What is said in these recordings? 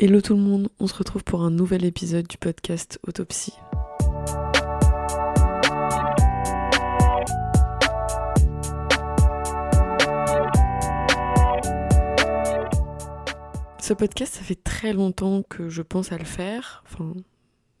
Hello tout le monde, on se retrouve pour un nouvel épisode du podcast Autopsie. Ce podcast, ça fait très longtemps que je pense à le faire, enfin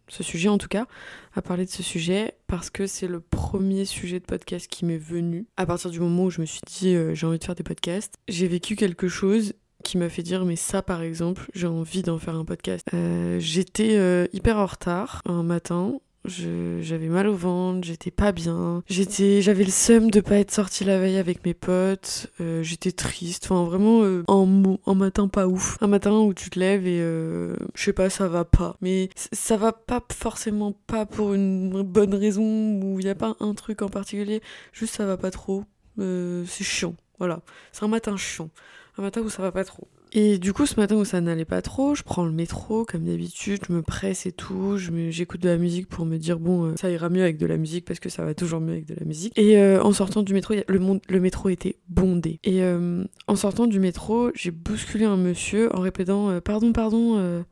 ce sujet en tout cas, à parler de ce sujet, parce que c'est le premier sujet de podcast qui m'est venu. À partir du moment où je me suis dit euh, j'ai envie de faire des podcasts, j'ai vécu quelque chose qui m'a fait dire mais ça par exemple j'ai envie d'en faire un podcast. Euh, j'étais euh, hyper en retard. Un matin. J'avais mal au ventre, j'étais pas bien, j'avais le seum de pas être sortie la veille avec mes potes, euh, j'étais triste, enfin vraiment en, en matin pas ouf, un matin où tu te lèves et je sais pas ça va pas, mais ça va pas forcément pas pour une bonne raison où il y a pas un truc en particulier, juste ça va pas trop, c'est chiant, voilà, c'est un matin chiant un matin où ça va pas trop. Et du coup, ce matin où ça n'allait pas trop, je prends le métro comme d'habitude, je me presse et tout, j'écoute de la musique pour me dire bon, euh, ça ira mieux avec de la musique parce que ça va toujours mieux avec de la musique. Et euh, en sortant du métro, le, métro était bondé. Et euh, en sortant du métro, j'ai bousculé un monsieur en répétant pardon, pardon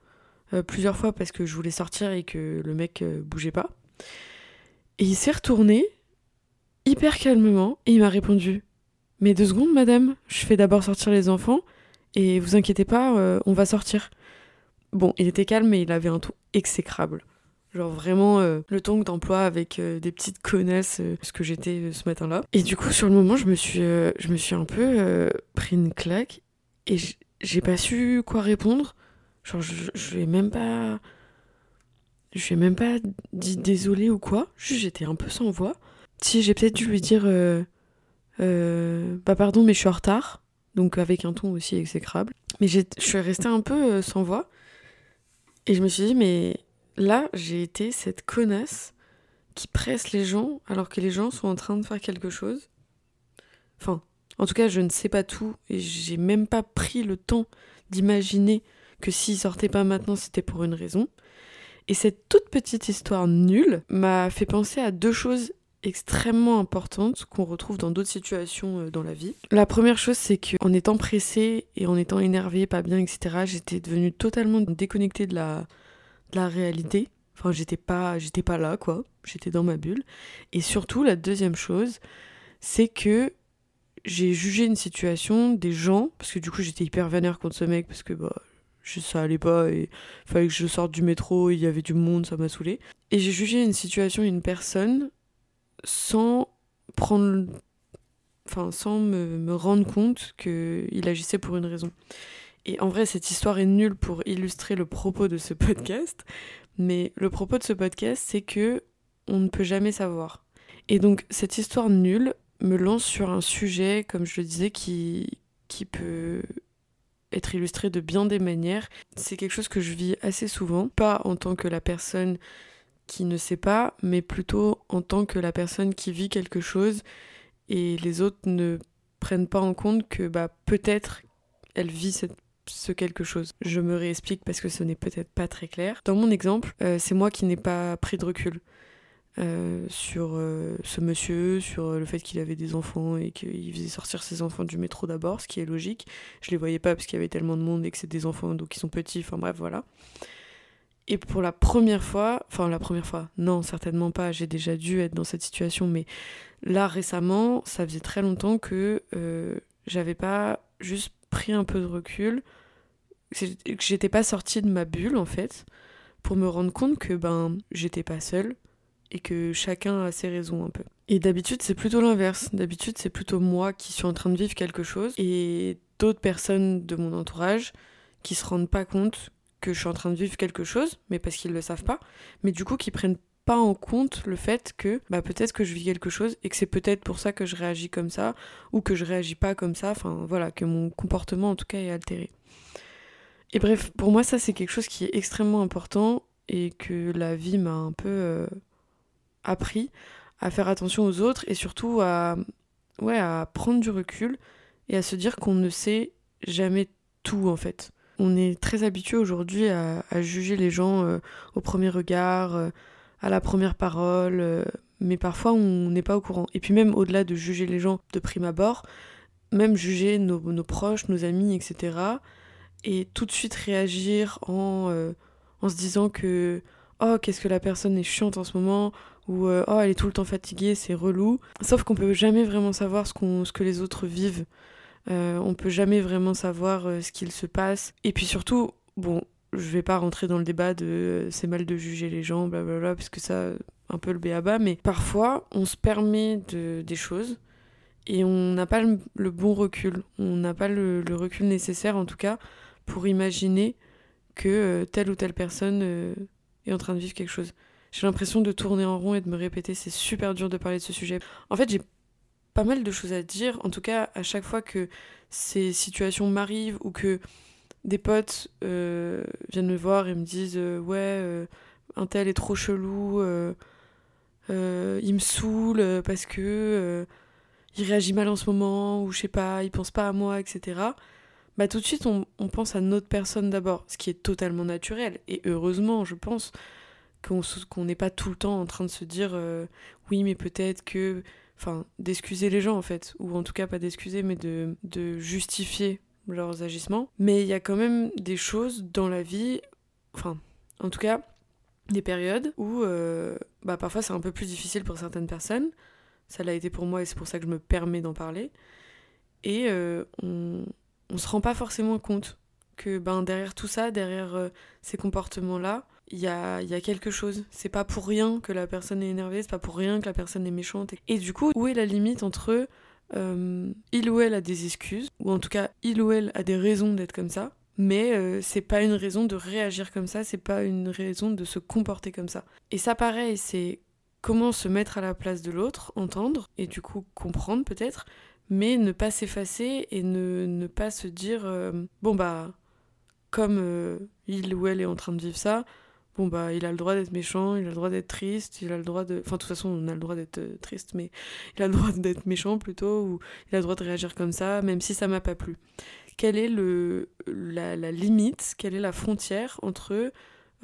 plusieurs fois parce que je voulais sortir et que le mec bougeait pas. Et il s'est retourné hyper calmement et il m'a répondu mais deux secondes, madame, je fais d'abord sortir les enfants et vous inquiétez pas, euh, on va sortir. Bon, il était calme, mais il avait un ton exécrable. Genre vraiment euh, le ton d'emploi avec euh, des petites connasses, ce que j'étais ce matin-là. Et du coup, sur le moment, je me suis, je me suis un peu pris une claque et j'ai pas su quoi répondre. Genre, je, je vais même pas. Je même pas dit désolé ou quoi. J'étais un peu sans voix. Si, j'ai peut-être dû lui dire euh, bah pardon, mais je suis en retard. Donc avec un ton aussi exécrable. Mais je suis restée un peu euh, sans voix. Et je me suis dit, mais là, j'ai été cette connasse qui presse les gens alors que les gens sont en train de faire quelque chose. Enfin, en tout cas, je ne sais pas tout et j'ai même pas pris le temps d'imaginer que s'ils sortaient pas maintenant, c'était pour une raison. Et cette toute petite histoire nulle m'a fait penser à deux choses extrêmement importante qu'on retrouve dans d'autres situations euh, dans la vie. La première chose, c'est qu'en étant pressée et en étant énervée, pas bien, etc., j'étais devenue totalement déconnectée de la, la réalité. Enfin, j'étais pas, j'étais pas là, quoi. J'étais dans ma bulle. Et surtout, la deuxième chose, c'est que j'ai jugé une situation des gens, parce que du coup, j'étais hyper vénère contre ce mec, parce que bah, ça allait pas et fallait que je sorte du métro, il y avait du monde, ça m'a saoulé. Et j'ai jugé une situation, une personne sans prendre enfin sans me, rendre compte qu'il agissait pour une raison. Et en vrai, cette histoire est nulle pour illustrer le propos de ce podcast, mais le propos de ce podcast, c'est que on ne peut jamais savoir. Et donc cette histoire nulle me lance sur un sujet, comme je le disais, qui, qui peut être illustré de bien des manières. C'est quelque chose que je vis assez souvent, pas en tant que la personne qui ne sait pas, mais plutôt en tant que la personne qui vit quelque chose et les autres ne prennent pas en compte que bah, peut-être elle vit ce quelque chose. Je me réexplique parce que ce n'est peut-être pas très clair. Dans mon exemple, euh, c'est moi qui n'ai pas pris de recul euh, sur euh, ce monsieur, sur le fait qu'il avait des enfants et qu'il faisait sortir ses enfants du métro d'abord, ce qui est logique. Je les voyais pas parce qu'il y avait tellement de monde et que c'est des enfants donc ils sont petits, enfin bref, voilà. Et pour la première fois, enfin la première fois, non, certainement pas, j'ai déjà dû être dans cette situation, mais là récemment, ça faisait très longtemps que euh, j'avais pas juste pris un peu de recul, que j'étais pas sortie de ma bulle en fait, pour me rendre compte que ben j'étais pas seule et que chacun a ses raisons un peu. Et d'habitude, c'est plutôt l'inverse. D'habitude, c'est plutôt moi qui suis en train de vivre quelque chose et d'autres personnes de mon entourage qui se rendent pas compte que je suis en train de vivre quelque chose, mais parce qu'ils le savent pas, mais du coup qui prennent pas en compte le fait que bah peut-être que je vis quelque chose et que c'est peut-être pour ça que je réagis comme ça ou que je réagis pas comme ça, enfin voilà, que mon comportement en tout cas est altéré. Et bref, pour moi ça c'est quelque chose qui est extrêmement important et que la vie m'a un peu euh, appris à faire attention aux autres et surtout à ouais, à prendre du recul et à se dire qu'on ne sait jamais tout en fait. On est très habitué aujourd'hui à, juger les gens euh, au premier regard, euh, à la première parole, euh, mais parfois on n'est pas au courant. Et puis même au-delà de juger les gens de prime abord, même juger nos, proches, nos amis, etc., et tout de suite réagir en, en se disant que oh qu'est-ce que la personne est chiante en ce moment ou oh elle est tout le temps fatiguée, c'est relou. Sauf qu'on peut jamais vraiment savoir ce, qu'on, ce que les autres vivent. On peut jamais vraiment savoir ce qu'il se passe. Et puis surtout, bon, je vais pas rentrer dans le débat de c'est mal de juger les gens, blablabla, parce que ça, un peu le béaba, mais parfois on se permet de, des choses et on n'a pas le, bon recul. On n'a pas le, recul nécessaire, en tout cas, pour imaginer que euh, telle ou telle personne euh, est en train de vivre quelque chose. J'ai l'impression de tourner en rond et de me répéter, c'est super dur de parler de ce sujet. En fait, j'ai pas mal de choses à dire, en tout cas, à chaque fois que ces situations m'arrivent ou que des potes euh, viennent me voir et me disent Ouais, un tel est trop chelou euh, il me saoule euh, parce que euh, il réagit mal en ce moment, ou je sais pas, il pense pas à moi, etc. Bah tout de suite on, pense à notre personne d'abord, ce qui est totalement naturel. Et heureusement, je pense qu'on n'est pas tout le temps en train de se dire oui mais peut-être que... Enfin, d'excuser les gens en fait, ou en tout cas pas d'excuser, mais de, de justifier leurs agissements. Mais il y a quand même des choses dans la vie, enfin, en tout cas, des périodes où euh, bah, parfois c'est un peu plus difficile pour certaines personnes. Ça l'a été pour moi et c'est pour ça que je me permets d'en parler. Et euh, on, on se rend pas forcément compte que ben, derrière tout ça, derrière euh, ces comportements-là, il y a, quelque chose. C'est pas pour rien que la personne est énervée, c'est pas pour rien que la personne est méchante. Et du coup, où est la limite entre il ou elle a des excuses, ou en tout cas il ou elle a des raisons d'être comme ça, mais euh, c'est pas une raison de réagir comme ça, c'est pas une raison de se comporter comme ça. Et ça, pareil, c'est comment se mettre à la place de l'autre, entendre, et du coup comprendre peut-être, mais ne pas s'effacer et ne, pas se dire euh, bon bah, comme euh, il ou elle est en train de vivre ça, bon bah il a le droit d'être méchant, il a le droit d'être triste, il a le droit de... Enfin de toute façon on a le droit d'être triste, mais il a le droit d'être méchant plutôt, ou il a le droit de réagir comme ça, même si ça m'a pas plu quelle est le, la, limite, quelle est la frontière entre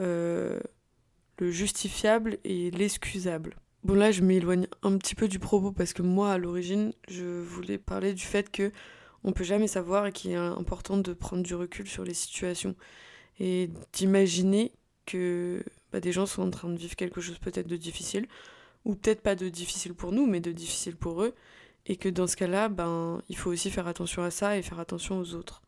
euh, le justifiable et l'excusable? Bon là je m'éloigne un petit peu du propos parce que moi à l'origine je voulais parler du fait que on peut jamais savoir et qu'il est important de prendre du recul sur les situations et d'imaginer que bah, des gens sont en train de vivre quelque chose peut-être de difficile ou peut-être pas de difficile pour nous mais de difficile pour eux et que dans ce cas-là, ben, il faut aussi faire attention à ça et faire attention aux autres.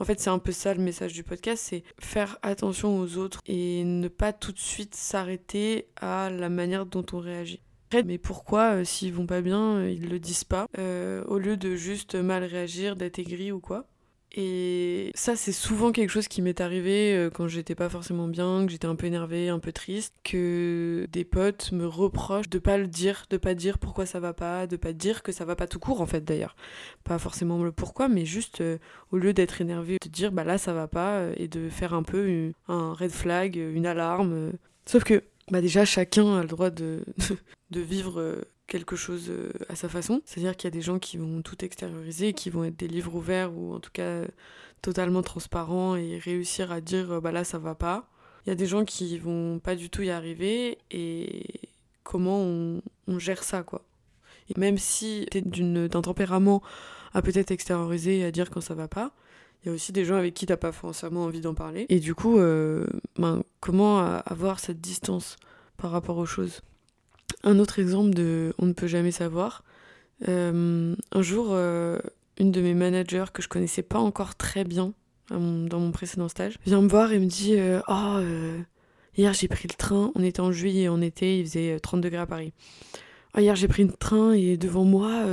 En fait, c'est un peu ça le message du podcast, c'est faire attention aux autres et ne pas tout de suite s'arrêter à la manière dont on réagit. Mais pourquoi, euh, s'ils vont pas bien, euh, ils le disent pas, euh, au lieu de juste mal réagir, d'être aigri ou quoi? Et ça, c'est souvent quelque chose qui m'est arrivé euh, quand j'étais pas forcément bien, que j'étais un peu énervée, un peu triste, que des potes me reprochent de pas le dire, de pas dire pourquoi ça va pas, de pas dire que ça va pas tout court en fait d'ailleurs. Pas forcément le pourquoi, mais juste euh, au lieu d'être énervé, de dire bah là ça va pas euh, et de faire un peu un red flag, une alarme. Sauf que bah déjà chacun a le droit de, de vivre quelque chose euh, à sa façon. C'est-à-dire qu'il y a des gens qui vont tout extérioriser, qui vont être des livres ouverts ou en tout cas totalement transparents et réussir à dire euh, bah là ça va pas. Il y a des gens qui vont pas du tout y arriver et comment on, gère ça quoi. Et même si t'es d'un tempérament à peut-être extérioriser et à dire quand ça va pas, il y a aussi des gens avec qui t'as pas forcément envie d'en parler. Et du coup, euh, ben, comment avoir cette distance par rapport aux choses? Un autre exemple de on ne peut jamais savoir. Euh, un jour, euh, une de mes managers que je connaissais pas encore très bien dans mon précédent stage vient me voir et me dit euh, Oh, hier j'ai pris le train, on était en juillet, en été, il faisait 30 degrés à Paris. Oh, hier j'ai pris le train et devant moi,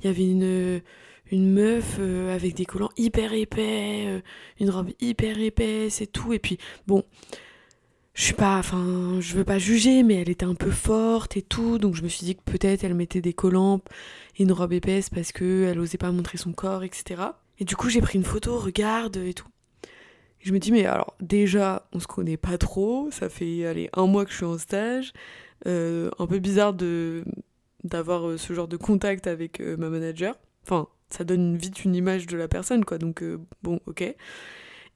il y avait une, une meuf avec des collants hyper épais, une robe hyper épaisse et tout. Et puis, bon, je suis pas, enfin, je veux pas juger, mais elle était un peu forte et tout, donc je me suis dit que peut-être elle mettait des collants et une robe épaisse parce que elle osait pas montrer son corps, etc. Et du coup, j'ai pris une photo, regarde et tout. je me dis, mais alors, déjà, on se connaît pas trop, ça fait, allez, un mois que je suis en stage, euh, un peu bizarre de d'avoir euh, ce genre de contact avec euh, ma manager. Enfin, ça donne vite une image de la personne, quoi, donc bon, ok.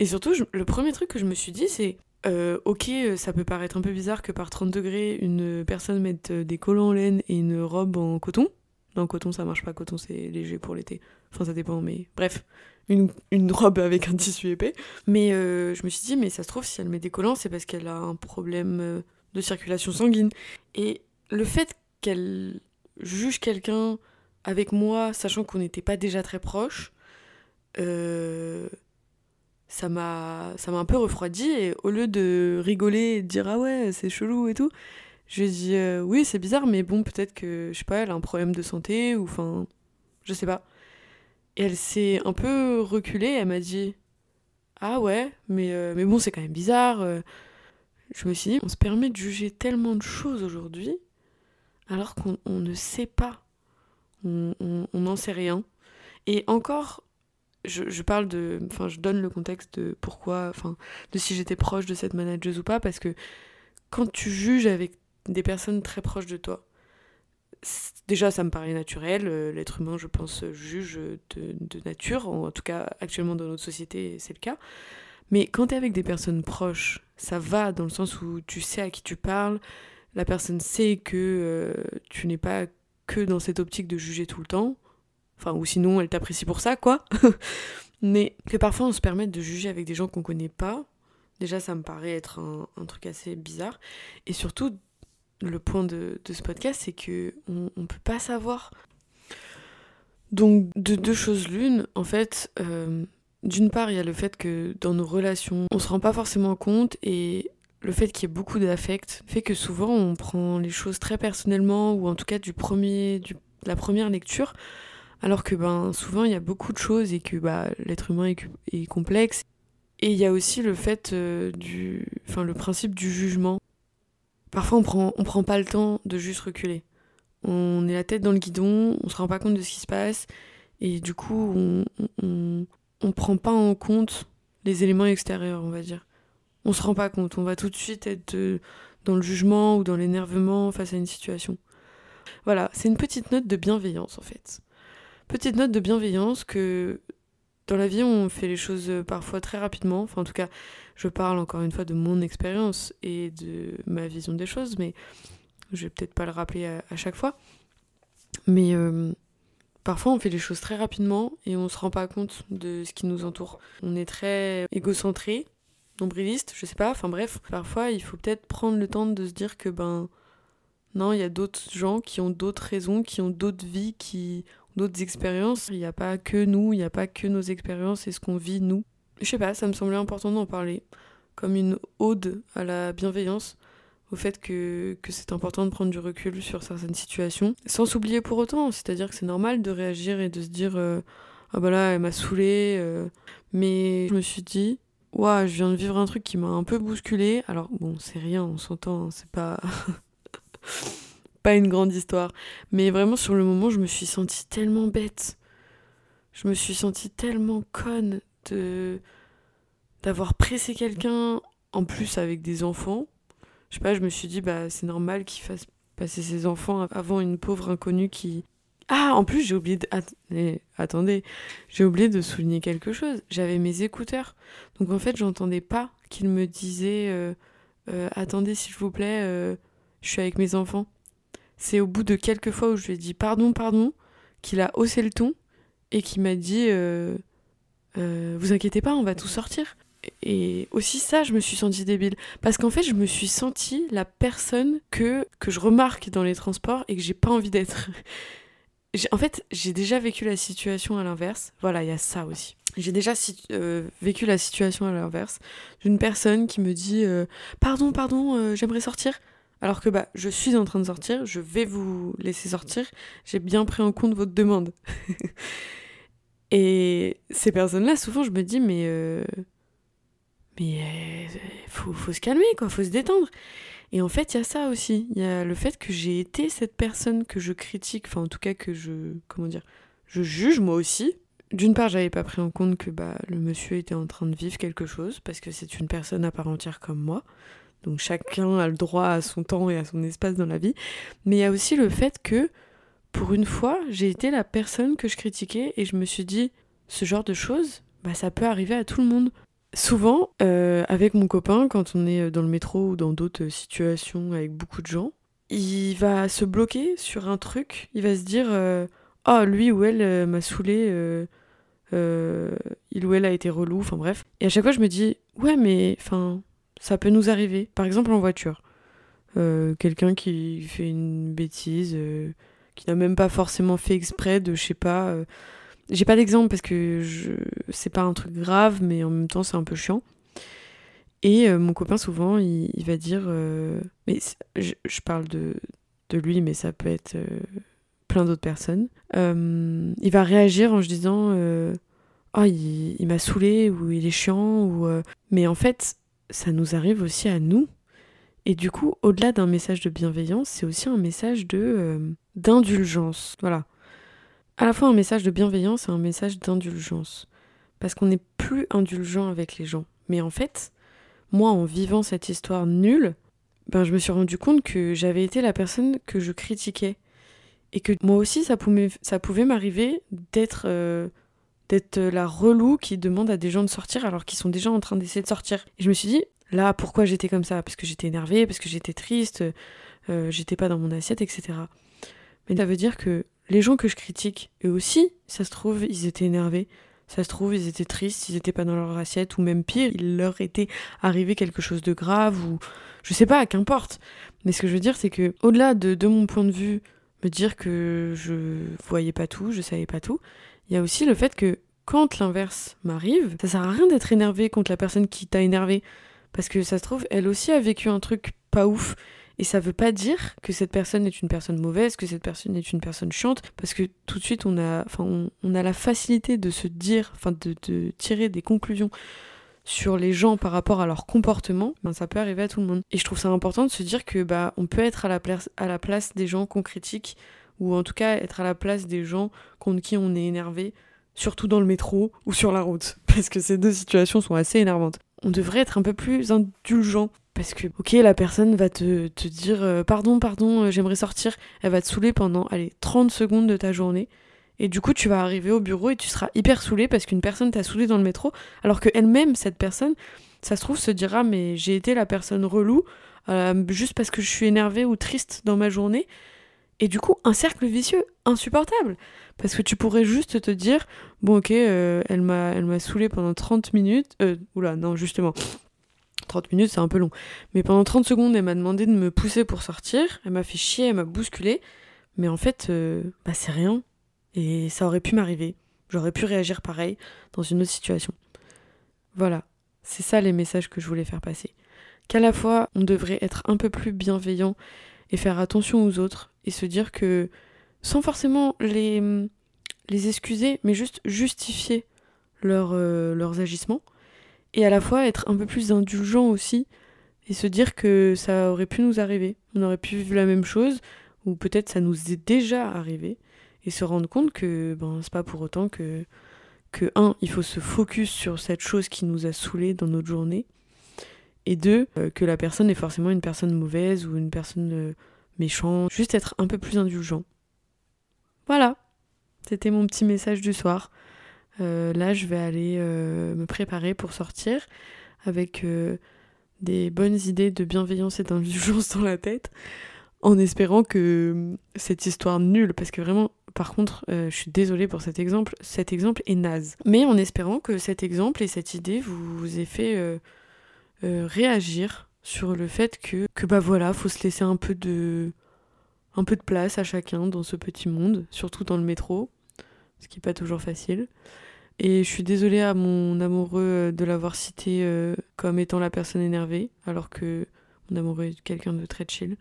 Et surtout, le premier truc que je me suis dit, c'est euh, ok, ça peut paraître un peu bizarre que par 30 degrés, une personne mette euh, des collants en laine et une robe en coton. Non, coton, ça marche pas, coton, c'est léger pour l'été. Enfin, ça dépend, mais bref, une, une, robe avec un tissu épais. Mais je me suis dit, mais ça se trouve, si elle met des collants, c'est parce qu'elle a un problème de circulation sanguine. Et le fait qu'elle juge quelqu'un avec moi, sachant qu'on n'était pas déjà très proches, euh, ça m'a ça m'a un peu refroidi et au lieu de rigoler et de dire ah ouais c'est chelou et tout je dit euh, oui c'est bizarre mais bon peut-être que je sais pas elle a un problème de santé ou enfin je sais pas. Et elle s'est un peu reculée elle m'a dit ah ouais mais euh, mais bon c'est quand même bizarre je me suis dit on se permet de juger tellement de choses aujourd'hui alors qu'on ne sait pas. On n'en sait rien. Et encore je, parle de. Enfin, je donne le contexte de pourquoi. Enfin, de si j'étais proche de cette manageuse ou pas, parce que quand tu juges avec des personnes très proches de toi, déjà ça me paraît naturel. Euh, l'être humain, je pense, juge de, nature. En tout cas, actuellement dans notre société, c'est le cas. Mais quand tu es avec des personnes proches, ça va dans le sens où tu sais à qui tu parles. La personne sait que euh, tu n'es pas que dans cette optique de juger tout le temps Ou sinon, elle t'apprécie pour ça, quoi. Mais que parfois on se permette de juger avec des gens qu'on connaît pas, déjà ça me paraît être un, truc assez bizarre. Et surtout, le point de, ce podcast, c'est que on, peut pas savoir. Donc, de deux choses l'une, en fait, euh, d'une part, il y a le fait que dans nos relations, on se rend pas forcément compte et le fait qu'il y ait beaucoup d'affect fait que souvent on prend les choses très personnellement ou en tout cas du premier, du, la première lecture alors que ben, souvent, il y a beaucoup de choses et que bah, l'être humain est, complexe. Et il y a aussi le fait euh, du. Enfin, le principe du jugement. Parfois, on prend, on prend pas le temps de juste reculer. On est la tête dans le guidon, on se rend pas compte de ce qui se passe. Et du coup, on, on, on prend pas en compte les éléments extérieurs, on va dire. On se rend pas compte. On va tout de suite être euh, dans le jugement ou dans l'énervement face à une situation. Voilà, c'est une petite note de bienveillance en fait. Petite note de bienveillance que dans la vie on fait les choses euh, parfois très rapidement. Enfin en tout cas je parle encore une fois de mon expérience et de ma vision des choses, mais je vais peut-être pas le rappeler à, chaque fois. Mais euh, parfois on fait les choses très rapidement et on se rend pas compte de ce qui nous entoure. On est très égocentré, nombriliste, je sais pas, enfin bref. Parfois il faut peut-être prendre le temps de se dire que ben non, il y a d'autres gens qui ont d'autres raisons, qui ont d'autres vies, qui d'autres expériences. Il n'y a pas que nous, il n'y a pas que nos expériences et ce qu'on vit nous. Je sais pas, ça me semblait important d'en parler, comme une ode à la bienveillance, au fait que, que c'est important de prendre du recul sur certaines situations, sans s'oublier pour autant, c'est-à-dire que c'est normal de réagir et de se dire euh, ah bah là elle m'a saoulé, euh. mais je me suis dit Ouah, je viens de vivre un truc qui m'a un peu bousculé. Alors bon, c'est rien, on s'entend, hein, c'est pas pas une grande histoire. Mais vraiment, sur le moment, je me suis sentie tellement bête. Je me suis sentie tellement conne de d'avoir pressé quelqu'un, en plus avec des enfants. Je sais pas, je me suis dit, bah, c'est normal qu'il fasse passer ses enfants avant une pauvre inconnue qui. Ah, en plus, j'ai oublié de. Attendez, j'ai oublié de souligner quelque chose. J'avais mes écouteurs. Donc en fait, j'entendais pas qu'il me disait euh, euh, Attendez, s'il vous plaît, euh, je suis avec mes enfants. C'est au bout de quelques fois où je lui ai dit pardon, pardon, qu'il a haussé le ton et qu'il m'a dit euh, euh, Vous inquiétez pas, on va tout sortir. Et aussi ça, je me suis sentie débile. Parce qu'en fait, je me suis sentie la personne que, que je remarque dans les transports et que j'ai pas envie d'être. en fait, j'ai déjà vécu la situation à l'inverse. Voilà, il y a ça aussi. J'ai déjà euh, vécu la situation à l'inverse d'une personne qui me dit Pardon, pardon, j'aimerais sortir. Alors que bah, je suis en train de sortir, je vais vous laisser sortir, j'ai bien pris en compte votre demande. et ces personnes-là, souvent, je me dis, mais. Euh, mais euh, faut, se calmer, quoi, faut se détendre. Et en fait, il y a ça aussi. Il y a le fait que j'ai été cette personne que je critique, enfin, en tout cas, que je. Comment dire Je juge moi aussi. D'une part, j'avais pas pris en compte que bah, le monsieur était en train de vivre quelque chose, parce que c'est une personne à part entière comme moi. Donc chacun a le droit à son temps et à son espace dans la vie. Mais il y a aussi le fait que, pour une fois, j'ai été la personne que je critiquais et je me suis dit, ce genre de choses, bah, ça peut arriver à tout le monde. Souvent, euh, avec mon copain, quand on est dans le métro ou dans d'autres situations avec beaucoup de gens, il va se bloquer sur un truc, il va se dire euh, Oh, lui ou elle euh, m'a saoulé, il ou elle a été relou, enfin bref. Et à chaque fois, je me dis, ouais, mais enfin, ça peut nous arriver. Par exemple, en voiture. Quelqu'un qui fait une bêtise, qui n'a même pas forcément fait exprès de, je sais pas. J'ai pas d'exemple parce que c'est pas un truc grave, mais en même temps, c'est un peu chiant. Et euh, mon copain, souvent, il, va dire. Euh, mais je, parle de, lui, mais ça peut être euh, plein d'autres personnes. il va réagir en se disant Oh, il, il m'a saoulé, ou il est chiant, ou. Mais en fait, ça nous arrive aussi à nous. Et du coup, au-delà d'un message de bienveillance, c'est aussi un message de d'indulgence. Voilà. À la fois un message de bienveillance et un message d'indulgence. Parce qu'on n'est plus indulgent avec les gens. Mais en fait, moi, en vivant cette histoire nulle, ben, je me suis rendu compte que j'avais été la personne que je critiquais. Et que moi aussi, ça pouvait, ça pouvait m'arriver d'être euh, d'être la relou qui demande à des gens de sortir alors qu'ils sont déjà en train d'essayer de sortir. Et je me suis dit, là, pourquoi j'étais comme ça? Parce que j'étais énervée, parce que j'étais triste, euh, j'étais pas dans mon assiette, etc. Mais ça veut dire que les gens que je critique, eux aussi, ça se trouve, ils étaient énervés. Ça se trouve, ils étaient tristes, ils n'étaient pas dans leur assiette, ou même pire, il leur était arrivé quelque chose de grave, ou je sais pas, qu'importe. Mais ce que je veux dire, c'est que, au-delà de, de mon point de vue, me dire que je voyais pas tout, je savais pas tout, il y a aussi le fait que quand l'inverse m'arrive, ça sert à rien d'être énervé contre la personne qui t'a énervé. Parce que ça se trouve, elle aussi a vécu un truc pas ouf. Et ça veut pas dire que cette personne est une personne mauvaise, que cette personne est une personne chiante, parce que tout de suite on a, enfin, on, a la facilité de se dire, enfin, de, de, tirer des conclusions sur les gens par rapport à leur comportement, ben ça peut arriver à tout le monde. Et je trouve ça important de se dire que bah on peut être à la à la place des gens qu'on critique, ou en tout cas être à la place des gens contre qui on est énervé, surtout dans le métro ou sur la route, parce que ces deux situations sont assez énervantes. On devrait être un peu plus indulgent parce que, ok, la personne va te, te dire euh, pardon, pardon, euh, j'aimerais sortir. Elle va te saouler pendant, allez, 30 secondes de ta journée. Et du coup, tu vas arriver au bureau et tu seras hyper saoulé parce qu'une personne t'a saoulé dans le métro. Alors qu'elle-même, cette personne, ça se trouve, se dira mais j'ai été la personne relou euh, juste parce que je suis énervée ou triste dans ma journée. Et du coup, un cercle vicieux insupportable. Parce que tu pourrais juste te dire, bon ok, elle m'a m'a saoulé pendant 30 minutes. Euh, oula, non, justement, 30 minutes, c'est un peu long. Mais pendant 30 secondes, elle m'a demandé de me pousser pour sortir. Elle m'a fait chier, elle m'a bousculé. Mais en fait, euh, bah, c'est rien. Et ça aurait pu m'arriver. J'aurais pu réagir pareil dans une autre situation. Voilà. C'est ça les messages que je voulais faire passer. Qu'à la fois, on devrait être un peu plus bienveillant et faire attention aux autres et se dire que, sans forcément les, les excuser, mais juste justifier euh, leurs agissements, et à la fois être un peu plus indulgent aussi et se dire que ça aurait pu nous arriver. On aurait pu vivre la même chose ou peut-être ça nous est déjà arrivé et se rendre compte que ben c'est pas pour autant que que un, il faut se focus sur cette chose qui nous a saoulé dans notre journée et deux, euh, que la personne est forcément une personne mauvaise ou une personne euh, méchante, juste être un peu plus indulgent. Voilà. C'était mon petit message du soir. Euh, là, je vais aller me préparer pour sortir avec des bonnes idées de bienveillance et d'indulgence dans la tête, en espérant que cette histoire nulle, parce que vraiment, par contre, je suis désolée pour cet exemple, cet exemple est naze. Mais en espérant que cet exemple et cette idée vous, aient fait réagir sur le fait que, que bah voilà, faut se laisser un peu de un peu de place à chacun dans ce petit monde, surtout dans le métro, ce qui n'est pas toujours facile. Et je suis désolée à mon amoureux euh, de l'avoir cité euh, comme étant la personne énervée, alors que mon amoureux est quelqu'un de très chill.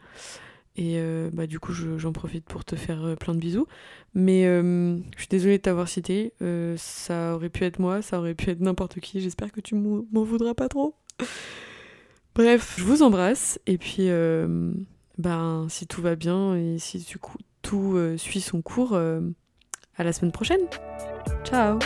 Et euh, bah, du coup, j'en profite pour te faire plein de bisous. Mais je suis désolée de t'avoir cité. ça aurait pu être moi, ça aurait pu être n'importe qui. J'espère que tu m'en voudras pas trop. Bref, je vous embrasse. Et puis, ben, si tout va bien et si tout suit son cours, à la semaine prochaine. Ciao